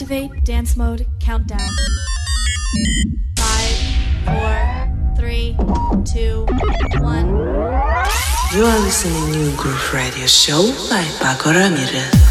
Activate dance mode countdown. Five, four, three, two, one. You are listening to Groove Radio Show by Pako Ramirez.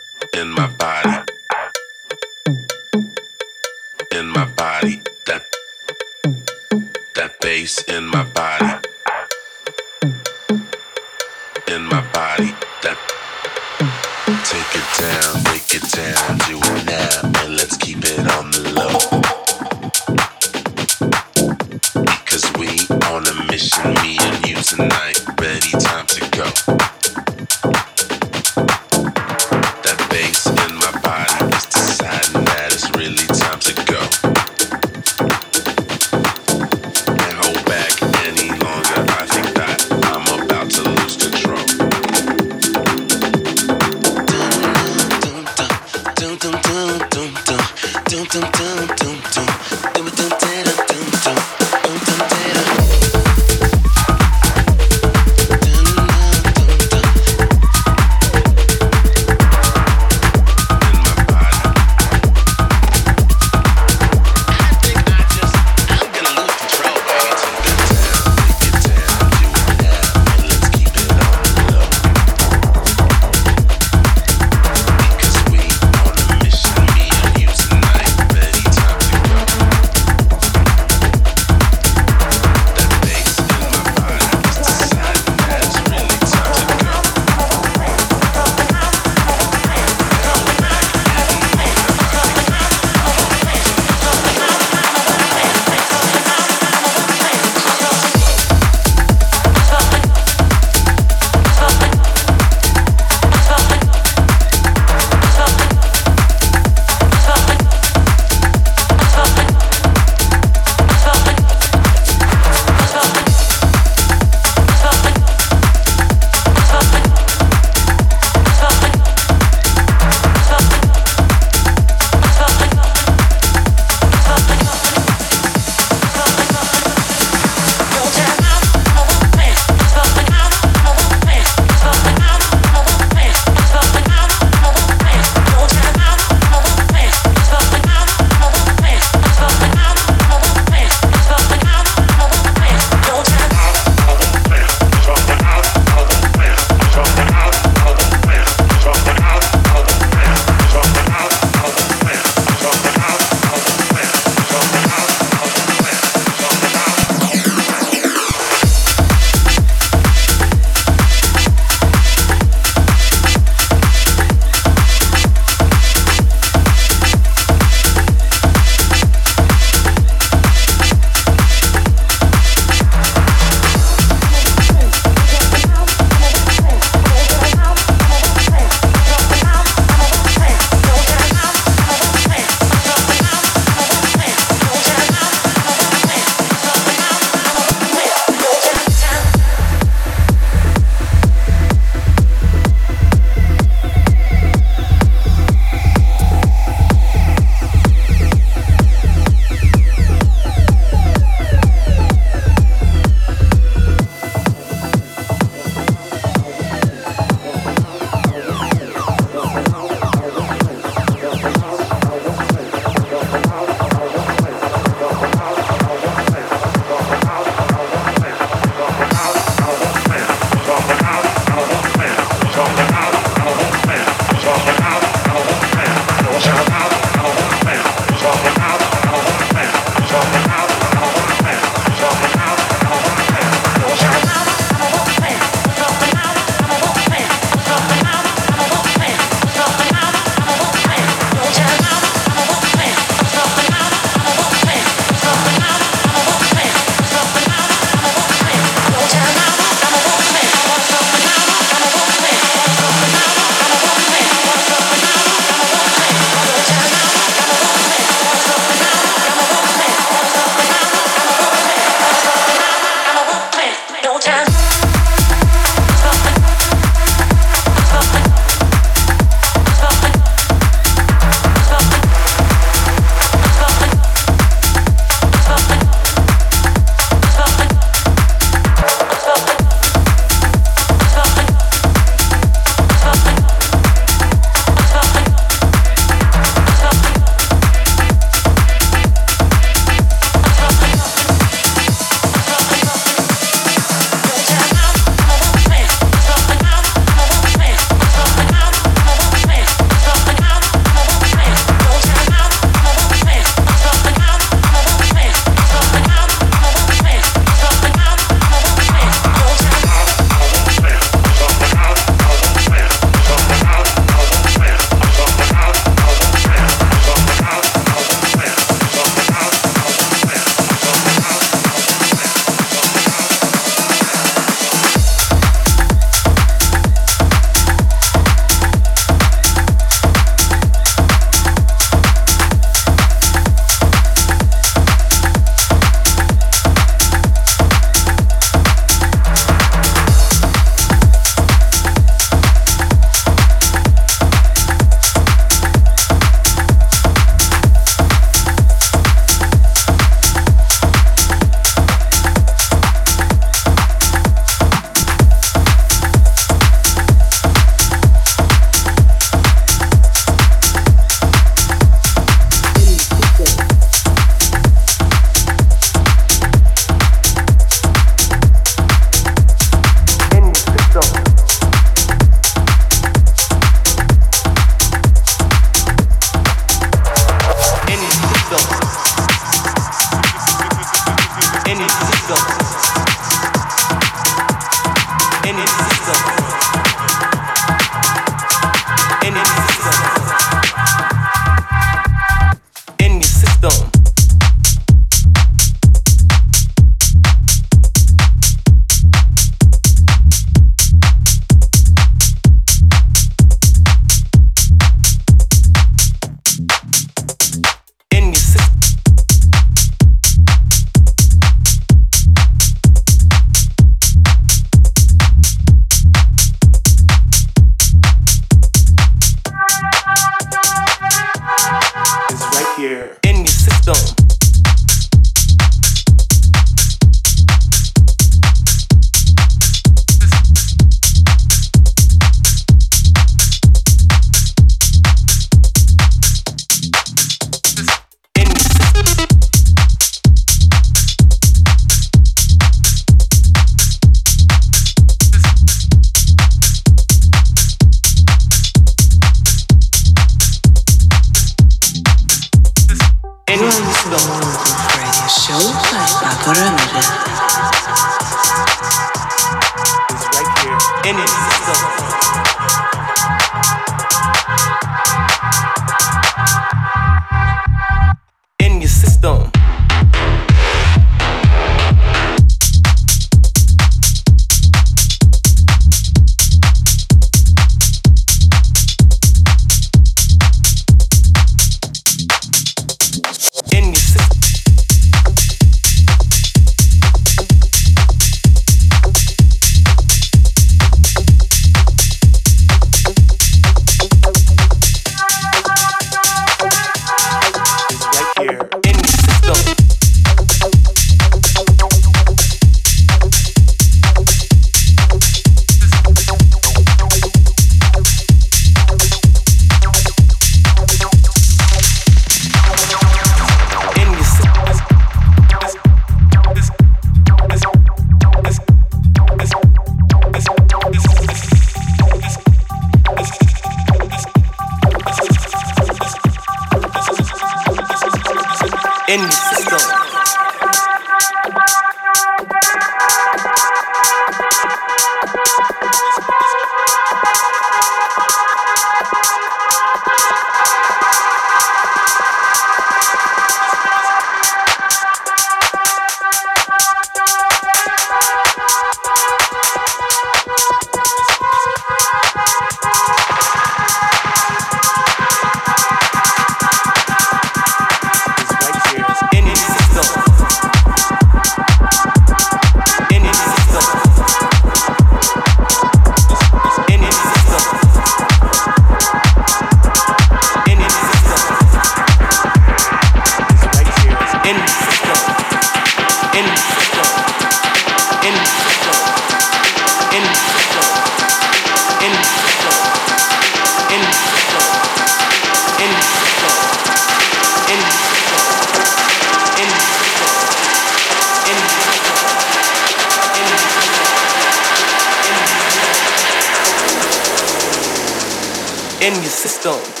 In your system.